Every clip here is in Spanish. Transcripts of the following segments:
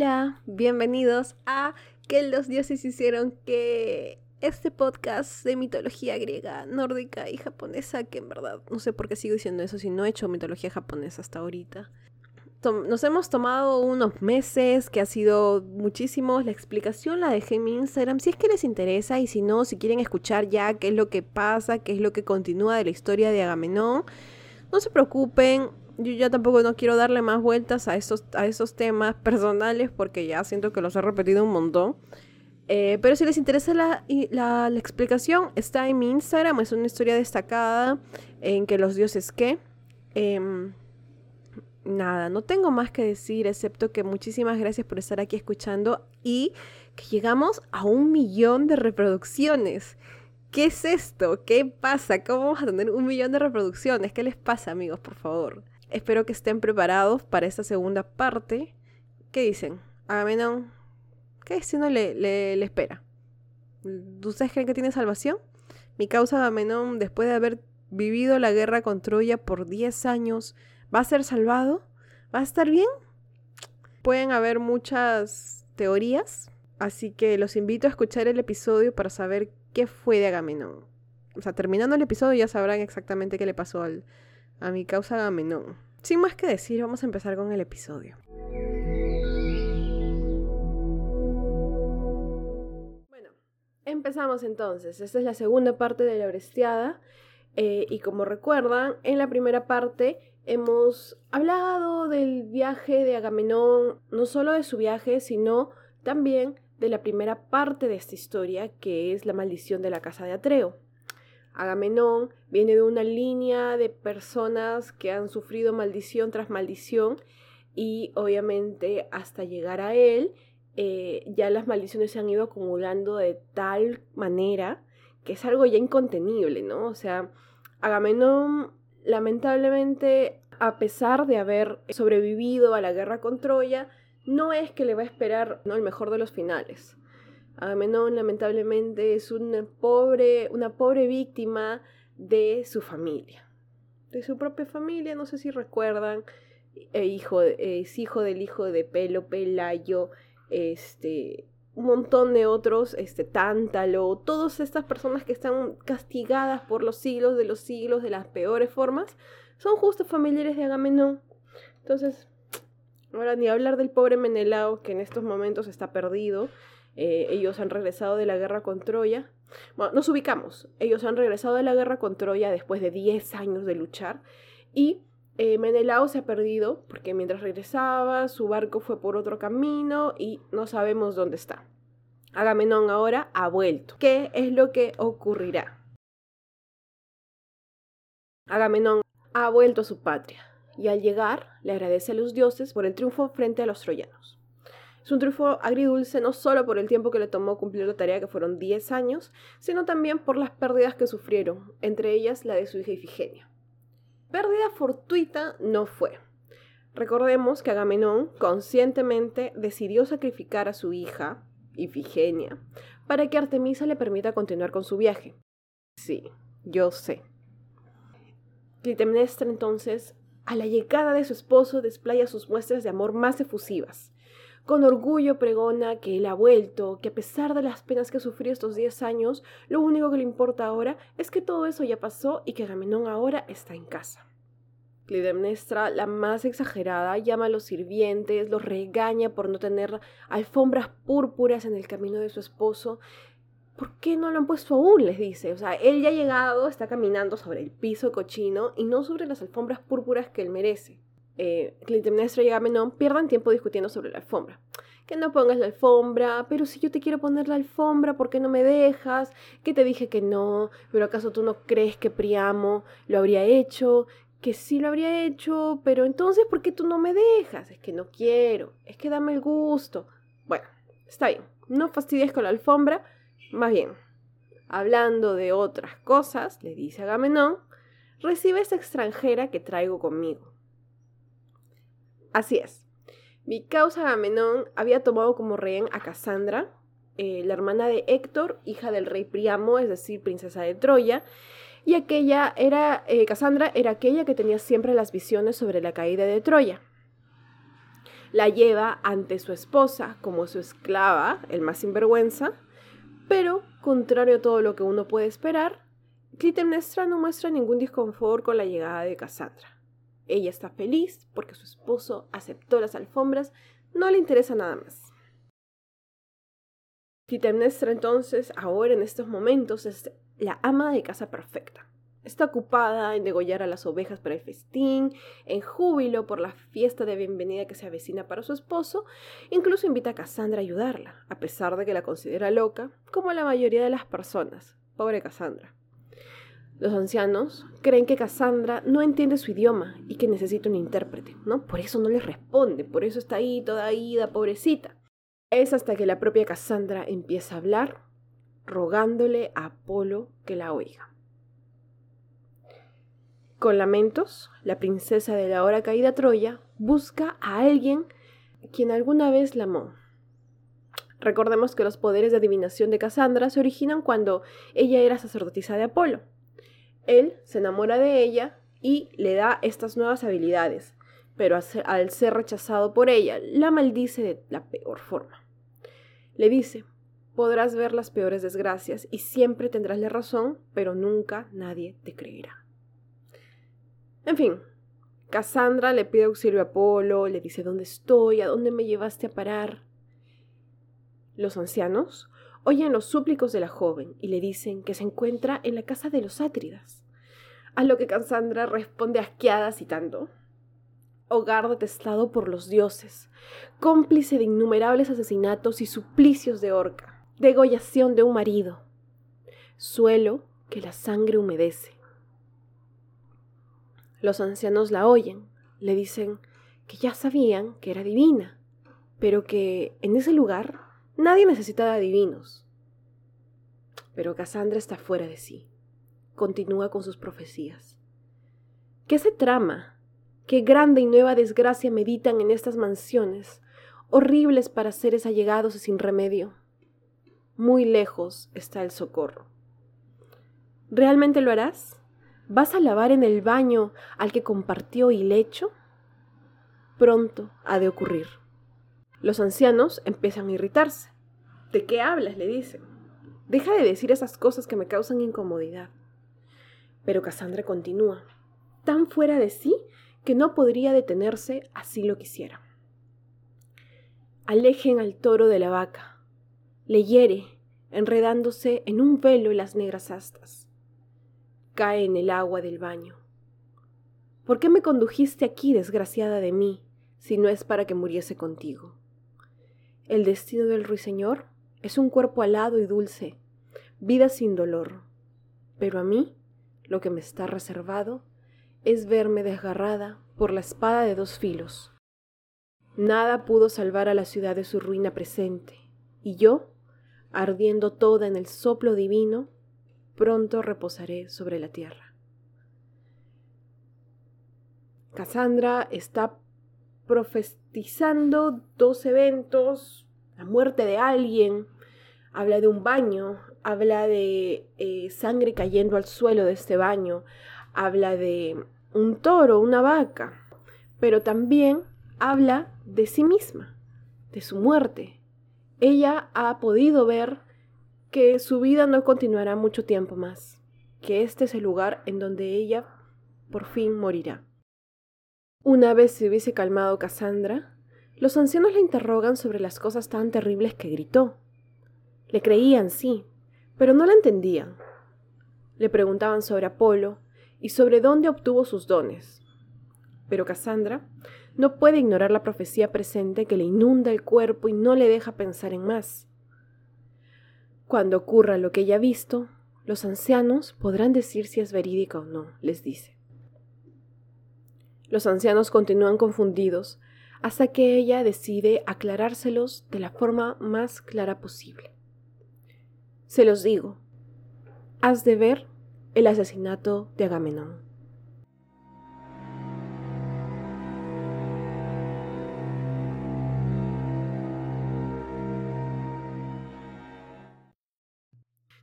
Hola, bienvenidos a Que los dioses hicieron que este podcast de mitología griega, nórdica y japonesa, que en verdad no sé por qué sigo diciendo eso si no he hecho mitología japonesa hasta ahorita. Nos hemos tomado unos meses, que ha sido muchísimos. La explicación la dejé en mi Instagram. Si es que les interesa y si no, si quieren escuchar ya qué es lo que pasa, qué es lo que continúa de la historia de Agamenón, no se preocupen yo ya tampoco no quiero darle más vueltas a esos, a esos temas personales porque ya siento que los he repetido un montón. Eh, pero si les interesa la, la, explicación, está en mi Instagram. Es una historia destacada en que los dioses qué. Em, nada, no tengo más que decir excepto que muchísimas gracias por estar aquí escuchando y que llegamos a un millón de reproducciones. ¿Qué es esto? ¿Qué pasa? ¿Cómo vamos a tener un millón de reproducciones? ¿Qué les pasa, amigos, por favor? Espero que estén preparados para esta segunda parte. ¿Qué dicen? Agamenón, ¿qué destino le, le, espera? ¿Ustedes creen que tiene salvación? Mi causa Agamenón, después de haber vivido la guerra con Troya por 10 años, ¿va a ser salvado? ¿Va a estar bien? Pueden haber muchas teorías, así que los invito a escuchar el episodio para saber qué fue de Agamenón. O sea, terminando el episodio ya sabrán exactamente qué le pasó al, a mi causa Agamenón. Sin más que decir, vamos a empezar con el episodio. Bueno, empezamos entonces. Esta es la segunda parte de la Orestiada. Eh, y como recuerdan, en la primera parte hemos hablado del viaje de Agamenón, no solo de su viaje, sino también de la primera parte de esta historia, que es la maldición de la casa de Atreo. Agamenón viene de una línea de personas que han sufrido maldición tras maldición y obviamente hasta llegar a él eh, ya las maldiciones se han ido acumulando de tal manera que es algo ya incontenible, ¿no? O sea, Agamenón lamentablemente a pesar de haber sobrevivido a la guerra con Troya, no es que le va a esperar ¿no? el mejor de los finales. Agamenón lamentablemente es una pobre, una pobre víctima de su familia, de su propia familia, no sé si recuerdan, e hijo, es hijo del hijo de Pelo, Pelayo, este, un montón de otros, este, Tántalo, todas estas personas que están castigadas por los siglos de los siglos de las peores formas, son justo familiares de Agamenón. Entonces, ahora ni hablar del pobre Menelao, que en estos momentos está perdido, eh, ellos han regresado de la guerra con Troya. Bueno, nos ubicamos. Ellos han regresado de la guerra con Troya después de 10 años de luchar. Y eh, Menelao se ha perdido porque mientras regresaba su barco fue por otro camino y no sabemos dónde está. Agamenón ahora ha vuelto. ¿Qué es lo que ocurrirá? Agamenón ha vuelto a su patria y al llegar le agradece a los dioses por el triunfo frente a los troyanos. Es un triunfo agridulce no solo por el tiempo que le tomó cumplir la tarea, que fueron 10 años, sino también por las pérdidas que sufrieron, entre ellas la de su hija Ifigenia. Pérdida fortuita no fue. Recordemos que Agamenón conscientemente decidió sacrificar a su hija, Ifigenia, para que Artemisa le permita continuar con su viaje. Sí, yo sé. Clitemnestra entonces, a la llegada de su esposo, desplaya sus muestras de amor más efusivas. Con orgullo pregona que él ha vuelto, que a pesar de las penas que sufrió estos 10 años, lo único que le importa ahora es que todo eso ya pasó y que Agamenón ahora está en casa. Clitemnestra, la más exagerada, llama a los sirvientes, los regaña por no tener alfombras púrpuras en el camino de su esposo. ¿Por qué no lo han puesto aún? les dice. O sea, él ya ha llegado, está caminando sobre el piso cochino y no sobre las alfombras púrpuras que él merece eh, y Agamenón pierdan tiempo discutiendo sobre la alfombra. Que no pongas la alfombra, pero si yo te quiero poner la alfombra, ¿por qué no me dejas? Que te dije que no, pero ¿acaso tú no crees que Priamo lo habría hecho? Que sí lo habría hecho, pero entonces ¿por qué tú no me dejas? Es que no quiero, es que dame el gusto. Bueno, está bien, no fastidies con la alfombra, más bien, hablando de otras cosas, le dice Agamenón, recibe esa extranjera que traigo conmigo. Así es. Mi causa Agamenón había tomado como rehén a Casandra, eh, la hermana de Héctor, hija del rey Priamo, es decir, princesa de Troya, y aquella era, eh, Casandra era aquella que tenía siempre las visiones sobre la caída de Troya. la lleva ante su esposa como su esclava, el más sinvergüenza, pero, contrario a todo lo que uno puede esperar, Clitemnestra no muestra ningún disconfort con la llegada de Cassandra. Ella está feliz porque su esposo aceptó las alfombras, no le interesa nada más. Clitemnestra entonces, ahora en estos momentos, es la ama de casa perfecta. Está ocupada en degollar a las ovejas para el festín, en júbilo por la fiesta de bienvenida que se avecina para su esposo, incluso invita a Cassandra a ayudarla, a pesar de que la considera loca, como la mayoría de las personas. Pobre Cassandra. Los ancianos creen que Cassandra no entiende su idioma y que necesita un intérprete, ¿no? Por eso no les responde, por eso está ahí toda ida, pobrecita. Es hasta que la propia Cassandra empieza a hablar, rogándole a Apolo que la oiga. Con lamentos, la princesa de la ahora caída Troya busca a alguien quien alguna vez la amó. Recordemos que los poderes de adivinación de Cassandra se originan cuando ella era sacerdotisa de Apolo. Él se enamora de ella y le da estas nuevas habilidades, pero al ser rechazado por ella, la maldice de la peor forma. Le dice, podrás ver las peores desgracias y siempre tendrás la razón, pero nunca nadie te creerá. En fin, Cassandra le pide auxilio a Apolo, le dice dónde estoy, a dónde me llevaste a parar. Los ancianos oyen los súplicos de la joven y le dicen que se encuentra en la casa de los Átridas. A lo que Cassandra responde asqueada citando: Hogar detestado por los dioses, cómplice de innumerables asesinatos y suplicios de horca, degollación de un marido, suelo que la sangre humedece los ancianos la oyen, le dicen que ya sabían que era divina, pero que en ese lugar nadie necesitaba divinos. Pero Cassandra está fuera de sí. Continúa con sus profecías. ¿Qué se trama? ¿Qué grande y nueva desgracia meditan en estas mansiones, horribles para seres allegados y sin remedio? Muy lejos está el socorro. ¿Realmente lo harás? ¿Vas a lavar en el baño al que compartió y lecho? Pronto ha de ocurrir. Los ancianos empiezan a irritarse. ¿De qué hablas? le dicen. Deja de decir esas cosas que me causan incomodidad. Pero Cassandra continúa, tan fuera de sí que no podría detenerse así lo quisiera. Alejen al toro de la vaca. Le hiere, enredándose en un velo las negras astas cae en el agua del baño. ¿Por qué me condujiste aquí, desgraciada de mí, si no es para que muriese contigo? El destino del ruiseñor es un cuerpo alado y dulce, vida sin dolor. Pero a mí, lo que me está reservado es verme desgarrada por la espada de dos filos. Nada pudo salvar a la ciudad de su ruina presente, y yo, ardiendo toda en el soplo divino, pronto reposaré sobre la tierra. Cassandra está profetizando dos eventos, la muerte de alguien, habla de un baño, habla de eh, sangre cayendo al suelo de este baño, habla de un toro, una vaca, pero también habla de sí misma, de su muerte. Ella ha podido ver que su vida no continuará mucho tiempo más, que este es el lugar en donde ella por fin morirá. Una vez se hubiese calmado Cassandra, los ancianos la interrogan sobre las cosas tan terribles que gritó. Le creían, sí, pero no la entendían. Le preguntaban sobre Apolo y sobre dónde obtuvo sus dones. Pero Cassandra no puede ignorar la profecía presente que le inunda el cuerpo y no le deja pensar en más. Cuando ocurra lo que ella ha visto, los ancianos podrán decir si es verídica o no, les dice. Los ancianos continúan confundidos hasta que ella decide aclarárselos de la forma más clara posible. Se los digo, has de ver el asesinato de Agamenón.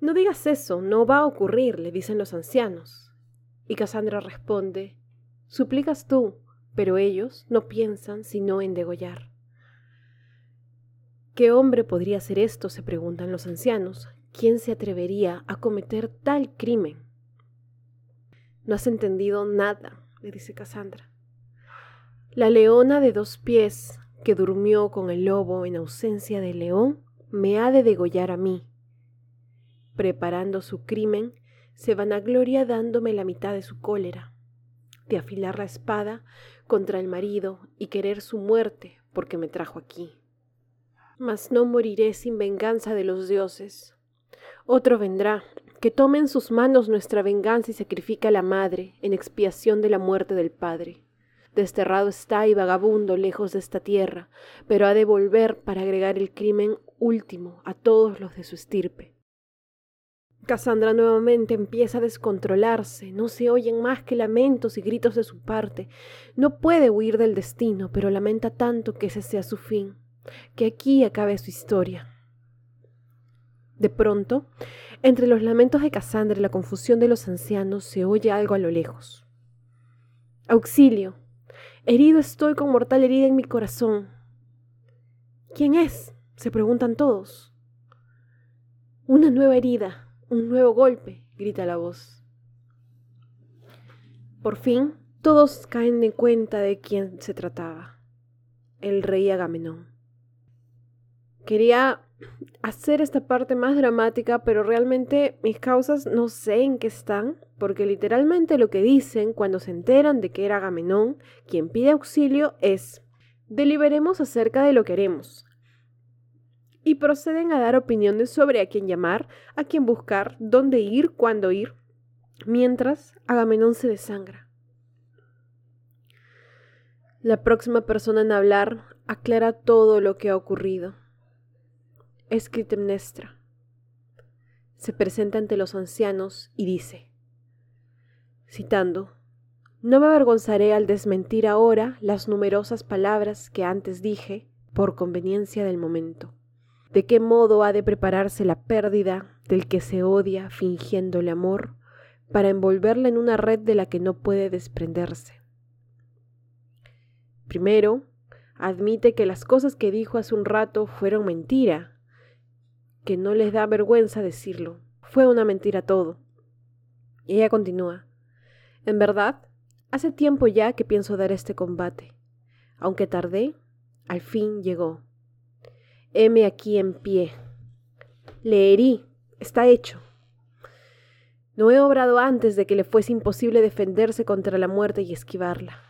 No digas eso, no va a ocurrir, le dicen los ancianos. Y Cassandra responde, Suplicas tú, pero ellos no piensan sino en degollar. ¿Qué hombre podría hacer esto? se preguntan los ancianos. ¿Quién se atrevería a cometer tal crimen? No has entendido nada, le dice Cassandra. La leona de dos pies, que durmió con el lobo en ausencia del león, me ha de degollar a mí. Preparando su crimen, se vanagloria dándome la mitad de su cólera, de afilar la espada contra el marido y querer su muerte porque me trajo aquí. Mas no moriré sin venganza de los dioses. Otro vendrá, que tome en sus manos nuestra venganza y sacrifica a la madre en expiación de la muerte del padre. Desterrado está y vagabundo lejos de esta tierra, pero ha de volver para agregar el crimen último a todos los de su estirpe. Cassandra nuevamente empieza a descontrolarse, no se oyen más que lamentos y gritos de su parte. No puede huir del destino, pero lamenta tanto que ese sea su fin, que aquí acabe su historia. De pronto, entre los lamentos de Cassandra y la confusión de los ancianos se oye algo a lo lejos. Auxilio. Herido estoy con mortal herida en mi corazón. ¿Quién es? se preguntan todos. Una nueva herida, un nuevo golpe, grita la voz. Por fin, todos caen de cuenta de quién se trataba. El rey Agamenón. Quería hacer esta parte más dramática, pero realmente mis causas no sé en qué están, porque literalmente lo que dicen cuando se enteran de que era Agamenón quien pide auxilio es, deliberemos acerca de lo que haremos. Y proceden a dar opiniones sobre a quién llamar, a quién buscar, dónde ir, cuándo ir, mientras Agamenón se desangra. La próxima persona en hablar aclara todo lo que ha ocurrido es Clitemnestra. Se presenta ante los ancianos y dice, citando, No me avergonzaré al desmentir ahora las numerosas palabras que antes dije por conveniencia del momento. ¿De qué modo ha de prepararse la pérdida del que se odia fingiéndole amor para envolverla en una red de la que no puede desprenderse? Primero, admite que las cosas que dijo hace un rato fueron mentira que no les da vergüenza decirlo. Fue una mentira todo. Y ella continúa. En verdad, hace tiempo ya que pienso dar este combate. Aunque tardé, al fin llegó. Heme aquí en pie. Le herí, está hecho. No he obrado antes de que le fuese imposible defenderse contra la muerte y esquivarla.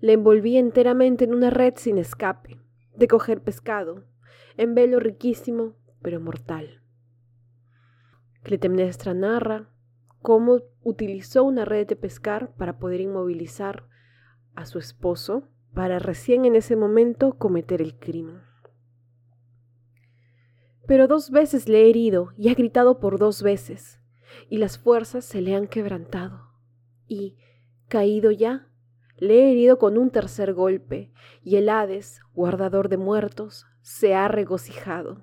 Le envolví enteramente en una red sin escape, de coger pescado, en velo riquísimo pero mortal. Clitemnestra narra cómo utilizó una red de pescar para poder inmovilizar a su esposo para recién en ese momento cometer el crimen. Pero dos veces le he herido y ha gritado por dos veces, y las fuerzas se le han quebrantado. Y, caído ya, le he herido con un tercer golpe, y el Hades, guardador de muertos, se ha regocijado.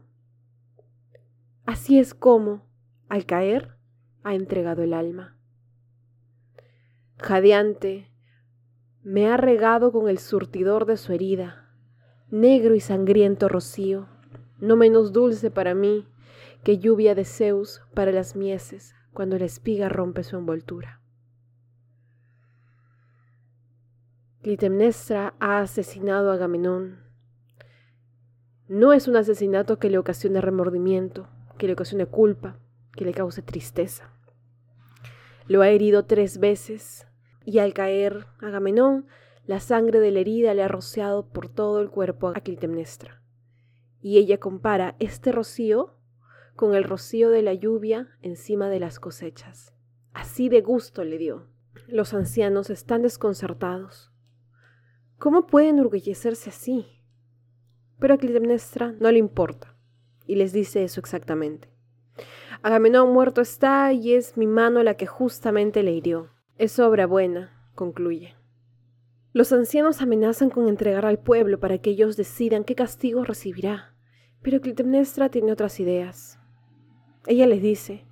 Así es como, al caer, ha entregado el alma. Jadeante, me ha regado con el surtidor de su herida, negro y sangriento rocío, no menos dulce para mí que lluvia de Zeus para las mieses cuando la espiga rompe su envoltura. Clitemnestra ha asesinado a Agamenón. No es un asesinato que le ocasione remordimiento, que le ocasione culpa, que le cause tristeza. Lo ha herido tres veces y al caer Agamenón, la sangre de la herida le ha rociado por todo el cuerpo a Clitemnestra. Y ella compara este rocío con el rocío de la lluvia encima de las cosechas. Así de gusto le dio. Los ancianos están desconcertados. ¿Cómo pueden enorgullecerse así? Pero a Clitemnestra no le importa y les dice eso exactamente. Agamenón muerto está y es mi mano la que justamente le hirió. Es obra buena, concluye. Los ancianos amenazan con entregar al pueblo para que ellos decidan qué castigo recibirá, pero Clitemnestra tiene otras ideas. Ella les dice,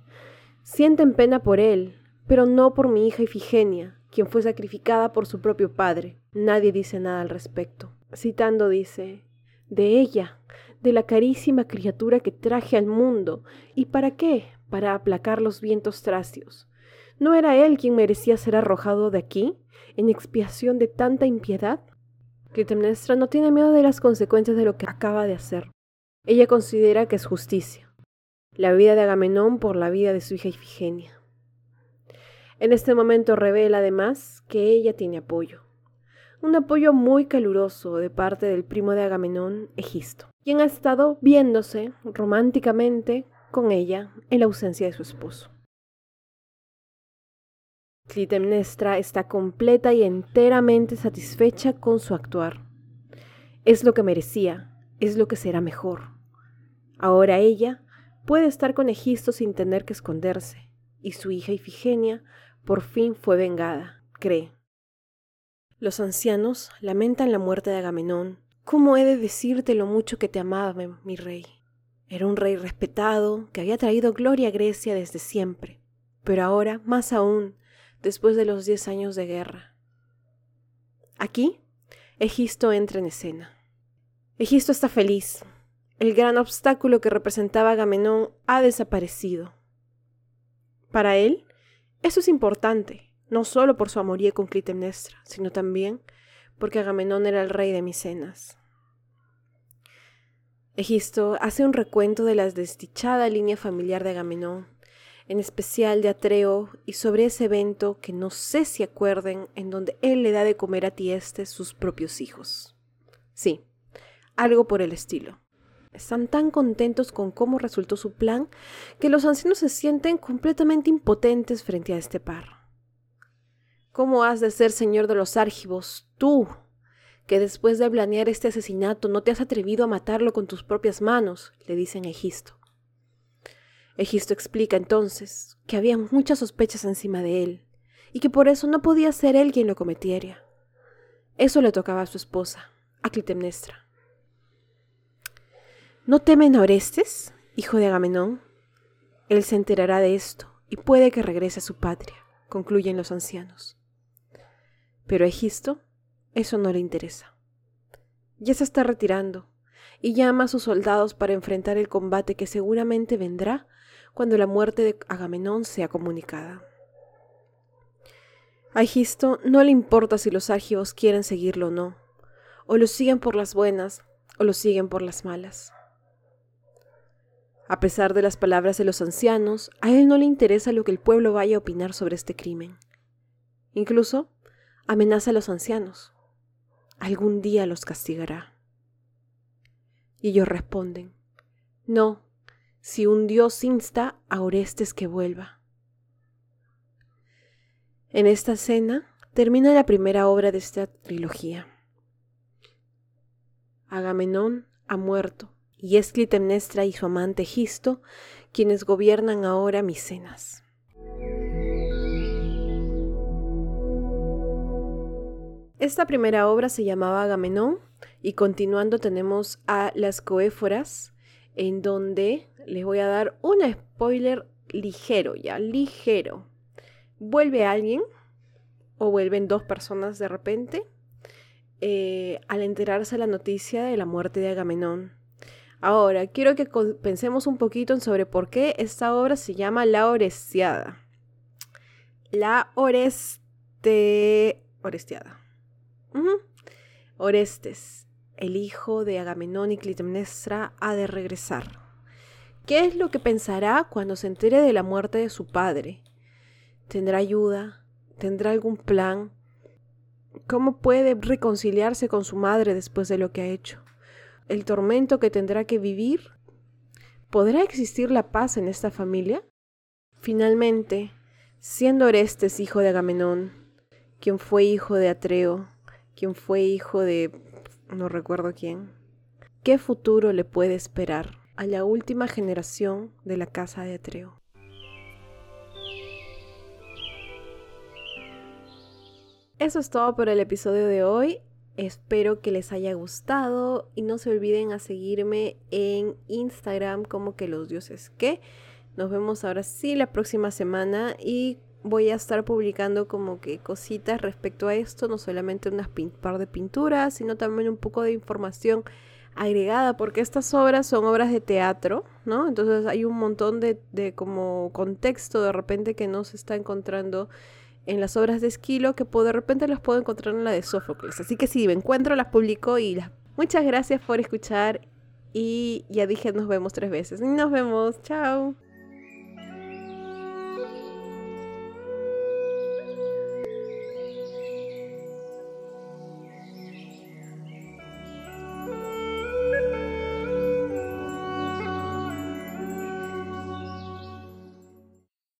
sienten pena por él, pero no por mi hija Ifigenia, quien fue sacrificada por su propio padre. Nadie dice nada al respecto. Citando dice, de ella de la carísima criatura que traje al mundo. ¿Y para qué? Para aplacar los vientos tracios. ¿No era él quien merecía ser arrojado de aquí, en expiación de tanta impiedad? Clitemnestra no tiene miedo de las consecuencias de lo que acaba de hacer. Ella considera que es justicia. La vida de Agamenón por la vida de su hija Ifigenia. En este momento revela además que ella tiene apoyo. Un apoyo muy caluroso de parte del primo de Agamenón, Egisto, quien ha estado viéndose románticamente con ella en la ausencia de su esposo. Clitemnestra está completa y enteramente satisfecha con su actuar. Es lo que merecía, es lo que será mejor. Ahora ella puede estar con Egisto sin tener que esconderse, y su hija Ifigenia por fin fue vengada, cree. Los ancianos lamentan la muerte de Agamenón. ¿Cómo he de decirte lo mucho que te amaba, mi rey? Era un rey respetado, que había traído gloria a Grecia desde siempre, pero ahora, más aún, después de los diez años de guerra. Aquí, Egisto entra en escena. Egisto está feliz. El gran obstáculo que representaba Agamenón ha desaparecido. Para él, eso es importante, no solo por su amorío con Clitemnestra, sino también porque Agamenón era el rey de Micenas. Egisto hace un recuento de la desdichada línea familiar de Agamenón, en especial de Atreo, y sobre ese evento que no sé si acuerden, en donde él le da de comer a Tiestes sus propios hijos. Sí, algo por el estilo. Están tan contentos con cómo resultó su plan que los ancianos se sienten completamente impotentes frente a este par. ¿Cómo has de ser señor de los Argivos, tú, que después de planear este asesinato no te has atrevido a matarlo con tus propias manos? le dicen a Egisto. Egisto explica entonces que había muchas sospechas encima de él y que por eso no podía ser él quien lo cometiera. Eso le tocaba a su esposa, a Clitemnestra. ¿No temen a Orestes, hijo de Agamenón? Él se enterará de esto y puede que regrese a su patria, concluyen los ancianos. Pero a Egisto eso no le interesa. Ya se está retirando y llama a sus soldados para enfrentar el combate que seguramente vendrá cuando la muerte de Agamenón sea comunicada. A Egisto no le importa si los argivos quieren seguirlo o no, o lo siguen por las buenas o lo siguen por las malas. A pesar de las palabras de los ancianos, a él no le interesa lo que el pueblo vaya a opinar sobre este crimen. Incluso amenaza a los ancianos. Algún día los castigará. Y ellos responden, no, si un dios insta a Orestes que vuelva. En esta escena termina la primera obra de esta trilogía. Agamenón ha muerto y es Clitemnestra y su amante Gisto quienes gobiernan ahora Micenas. Esta primera obra se llamaba Agamenón y continuando tenemos a las Coéforas, en donde les voy a dar un spoiler ligero, ya, ligero. Vuelve alguien o vuelven dos personas de repente eh, al enterarse la noticia de la muerte de Agamenón. Ahora, quiero que pensemos un poquito sobre por qué esta obra se llama La Orestiada. La Oreste... Orestiada. Orestes, el hijo de Agamenón y Clitemnestra, ha de regresar. ¿Qué es lo que pensará cuando se entere de la muerte de su padre? ¿Tendrá ayuda? ¿Tendrá algún plan? ¿Cómo puede reconciliarse con su madre después de lo que ha hecho? el tormento que tendrá que vivir? ¿Podrá existir la paz en esta familia? Finalmente, siendo Orestes hijo de Agamenón, quien fue hijo de Atreo, quien fue hijo de... no recuerdo quién, ¿qué futuro le puede esperar a la última generación de la casa de Atreo? Eso es todo por el episodio de hoy. Espero que les haya gustado y no se olviden a seguirme en Instagram como que los dioses que. Nos vemos ahora sí la próxima semana y voy a estar publicando como que cositas respecto a esto, no solamente unas par de pinturas, sino también un poco de información agregada porque estas obras son obras de teatro, ¿no? Entonces hay un montón de, de como contexto de repente que no se está encontrando en las obras de Esquilo que de repente las puedo encontrar en la de Sófocles. Así que si me encuentro las publico y las... Muchas gracias por escuchar y ya dije nos vemos tres veces. Nos vemos, chao.